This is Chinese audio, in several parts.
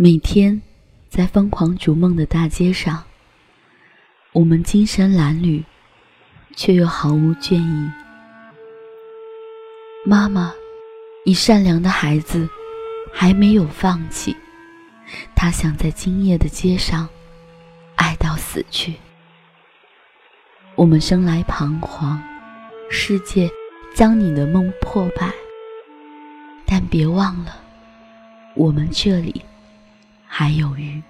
每天，在疯狂逐梦的大街上，我们精神褴褛，却又毫无倦意。妈妈，你善良的孩子还没有放弃，他想在今夜的街上爱到死去。我们生来彷徨，世界将你的梦破败，但别忘了，我们这里。还有鱼。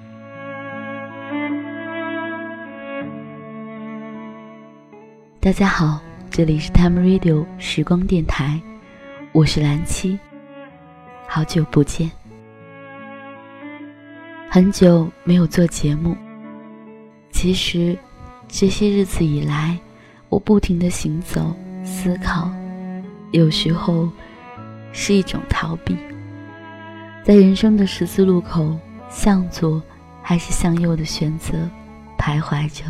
大家好，这里是 Time Radio 时光电台，我是蓝七，好久不见，很久没有做节目。其实这些日子以来，我不停的行走、思考，有时候是一种逃避，在人生的十字路口。向左还是向右的选择，徘徊着。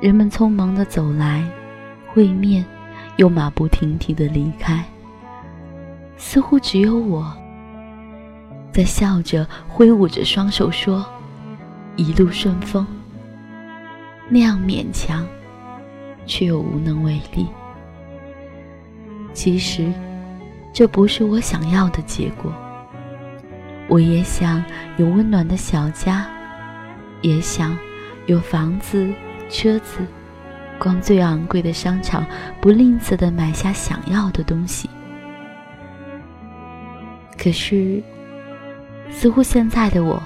人们匆忙的走来，会面，又马不停蹄的离开。似乎只有我，在笑着挥舞着双手说：“一路顺风。”那样勉强，却又无能为力。其实，这不是我想要的结果。我也想有温暖的小家，也想有房子、车子，逛最昂贵的商场，不吝啬的买下想要的东西。可是，似乎现在的我，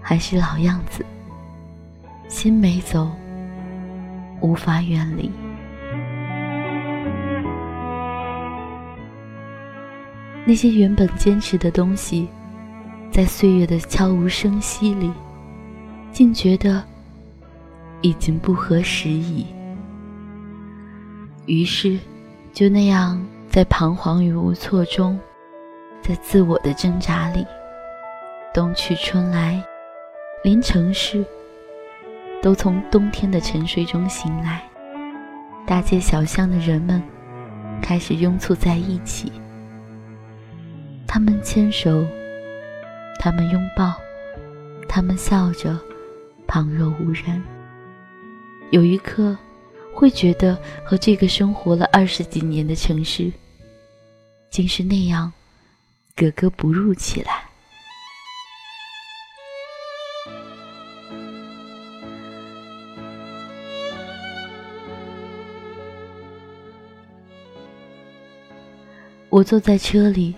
还是老样子，心没走，无法远离。那些原本坚持的东西。在岁月的悄无声息里，竟觉得已经不合时宜。于是，就那样在彷徨与无措中，在自我的挣扎里，冬去春来，连城市都从冬天的沉睡中醒来。大街小巷的人们开始拥簇在一起，他们牵手。他们拥抱，他们笑着，旁若无人。有一刻，会觉得和这个生活了二十几年的城市，竟是那样格格不入起来。我坐在车里，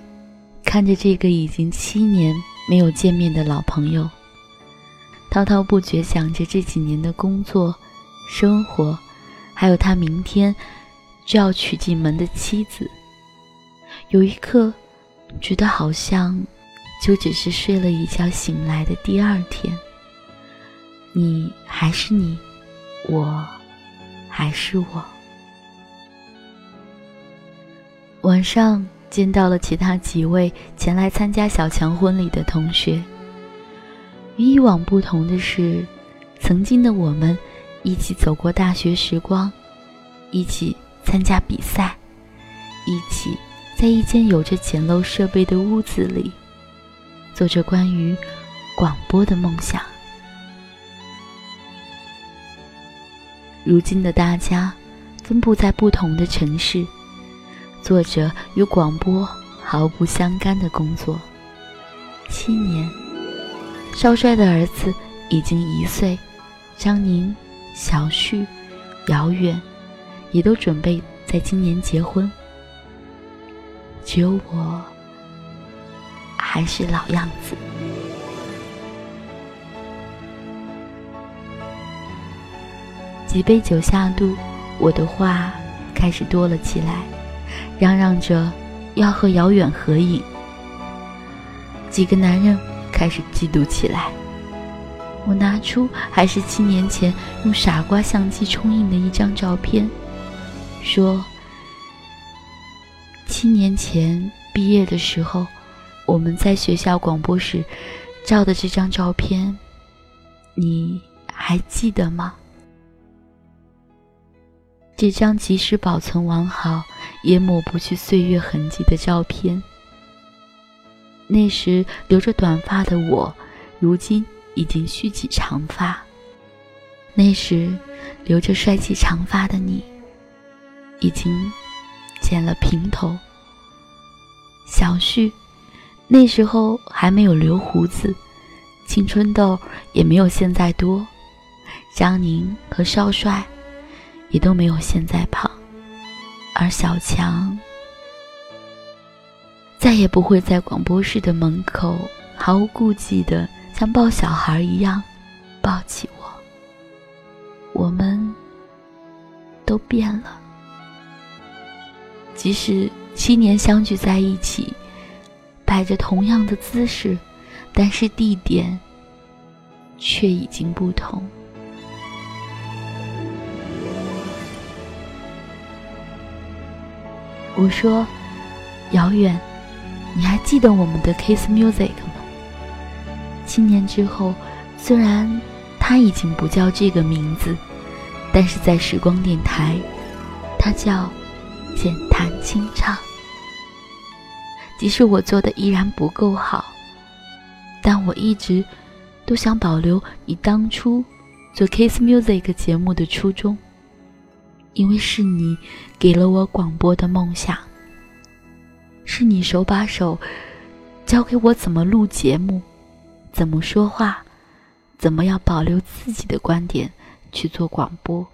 看着这个已经七年。没有见面的老朋友，滔滔不绝想着这几年的工作、生活，还有他明天就要娶进门的妻子。有一刻，觉得好像就只是睡了一觉醒来的第二天。你还是你，我还是我。晚上。见到了其他几位前来参加小强婚礼的同学。与以往不同的是，曾经的我们一起走过大学时光，一起参加比赛，一起在一间有着简陋设备的屋子里，做着关于广播的梦想。如今的大家分布在不同的城市。做着与广播毫不相干的工作，七年，少帅的儿子已经一岁，张宁、小旭、遥远，也都准备在今年结婚。只有我，还是老样子。几杯酒下肚，我的话开始多了起来。嚷嚷着要和遥远合影，几个男人开始嫉妒起来。我拿出还是七年前用傻瓜相机冲印的一张照片，说：“七年前毕业的时候，我们在学校广播室照的这张照片，你还记得吗？”这张即使保存完好。也抹不去岁月痕迹的照片，那时留着短发的我，如今已经蓄起长发；那时留着帅气长发的你，已经剪了平头。小旭，那时候还没有留胡子，青春痘也没有现在多；张宁和少帅，也都没有现在胖，而小强。再也不会在广播室的门口毫无顾忌的像抱小孩一样抱起我。我们都变了，即使七年相聚在一起，摆着同样的姿势，但是地点却已经不同。我说，遥远。你还记得我们的 Kiss Music 吗？七年之后，虽然它已经不叫这个名字，但是在时光电台，它叫简弹清唱。即使我做的依然不够好，但我一直都想保留你当初做 Kiss Music 节目的初衷，因为是你给了我广播的梦想。是你手把手教给我怎么录节目，怎么说话，怎么要保留自己的观点去做广播。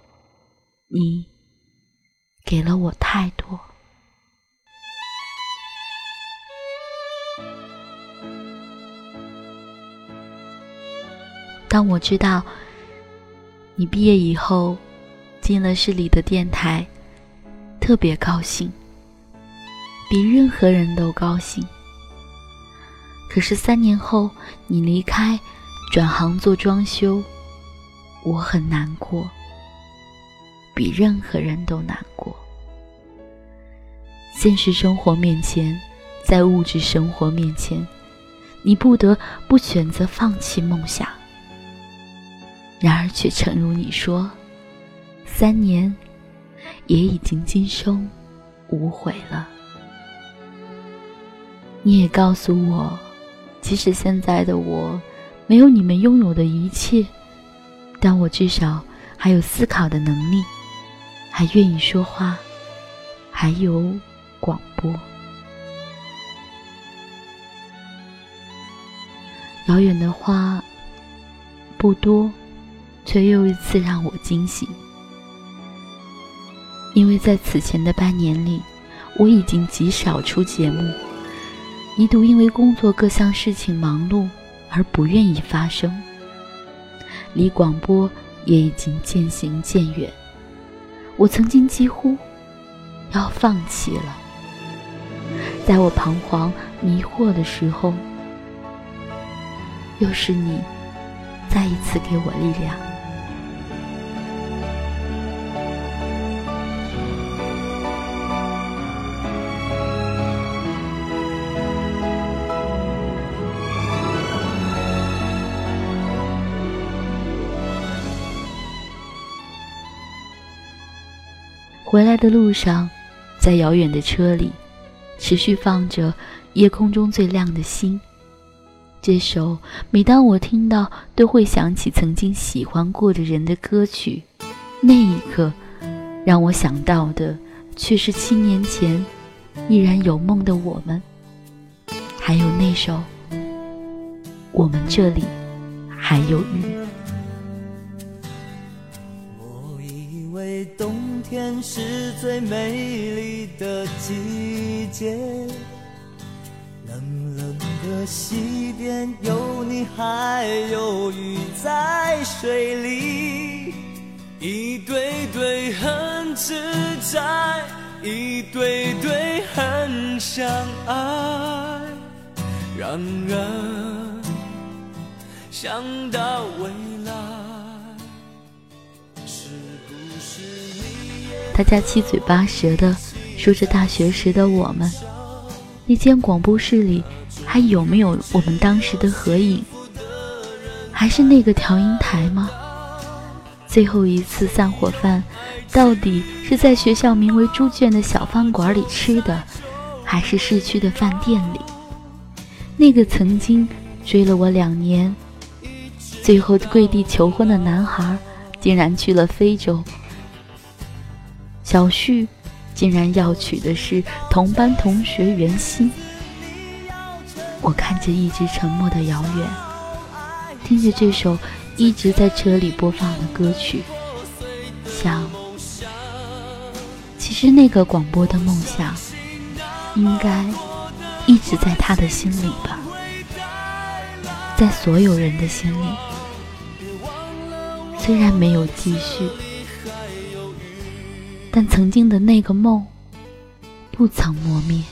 你给了我太多。当我知道你毕业以后进了市里的电台，特别高兴。比任何人都高兴。可是三年后你离开，转行做装修，我很难过，比任何人都难过。现实生活面前，在物质生活面前，你不得不选择放弃梦想。然而却诚如你说，三年也已经今生无悔了。你也告诉我，即使现在的我没有你们拥有的一切，但我至少还有思考的能力，还愿意说话，还有广播。遥远的话不多，却又一次让我惊喜，因为在此前的半年里，我已经极少出节目。一度因为工作各项事情忙碌而不愿意发声，离广播也已经渐行渐远。我曾经几乎要放弃了，在我彷徨迷惑的时候，又是你再一次给我力量。回来的路上，在遥远的车里，持续放着《夜空中最亮的星》这首，每当我听到，都会想起曾经喜欢过的人的歌曲。那一刻，让我想到的，却是七年前依然有梦的我们，还有那首《我们这里还有雨》。天是最美丽的季节，冷冷的西边有你还有鱼在水里，一对对很自在，一对对很相爱，让人想到未。大家七嘴八舌的说着大学时的我们，那间广播室里还有没有我们当时的合影？还是那个调音台吗？最后一次散伙饭，到底是在学校名为“猪圈”的小饭馆里吃的，还是市区的饭店里？那个曾经追了我两年，最后跪地求婚的男孩，竟然去了非洲。小旭竟然要娶的是同班同学袁心。我看着一直沉默的遥远，听着这首一直在车里播放的歌曲，想，其实那个广播的梦想，应该一直在他的心里吧，在所有人的心里，虽然没有继续，但曾经的那个梦，不曾磨灭。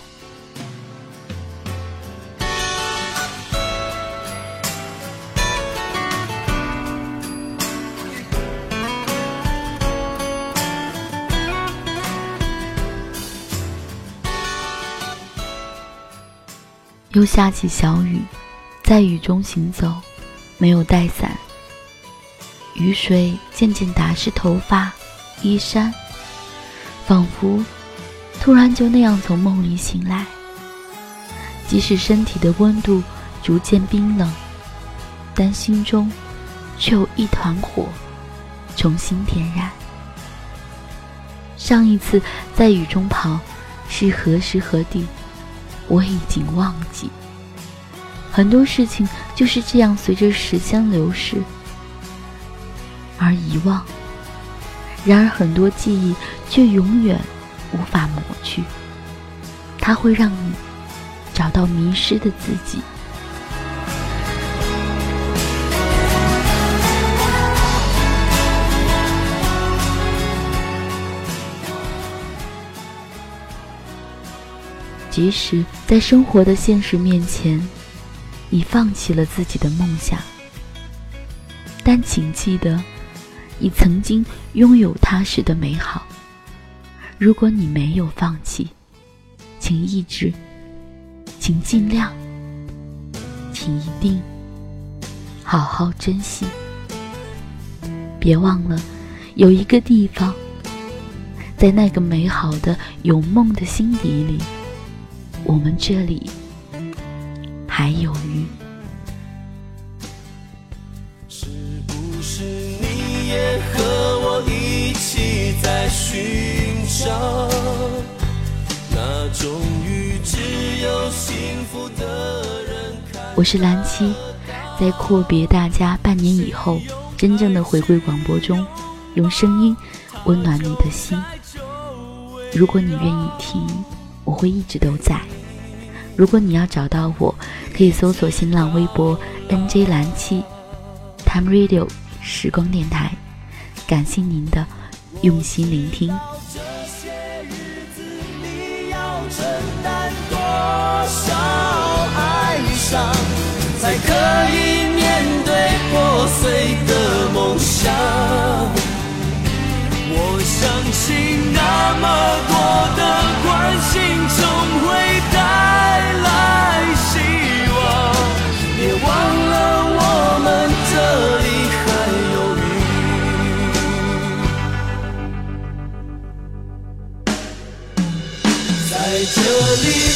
又下起小雨，在雨中行走，没有带伞。雨水渐渐打湿头发、衣衫，仿佛突然就那样从梦里醒来。即使身体的温度逐渐冰冷，但心中却有一团火重新点燃。上一次在雨中跑是何时何地？我已经忘记，很多事情就是这样随着时间流逝而遗忘。然而，很多记忆却永远无法抹去，它会让你找到迷失的自己。即使在生活的现实面前，你放弃了自己的梦想，但请记得，你曾经拥有它时的美好。如果你没有放弃，请一直，请尽量，请一定好好珍惜。别忘了，有一个地方，在那个美好的有梦的心底里。我们这里还有鱼。也和我一起在寻找那种鱼？只有幸福的人我是蓝七，在阔别大家半年以后，真正的回归广播中，用声音温暖你的心。如果你愿意听。我会一直都在。如果你要找到我，可以搜索新浪微博 “nj 蓝七 ”，Time Radio 时光电台。感谢您的用心聆听。这些日子你要承担多少哀伤，才可以面对破碎的梦想？我相信那么多的关心。Jolene.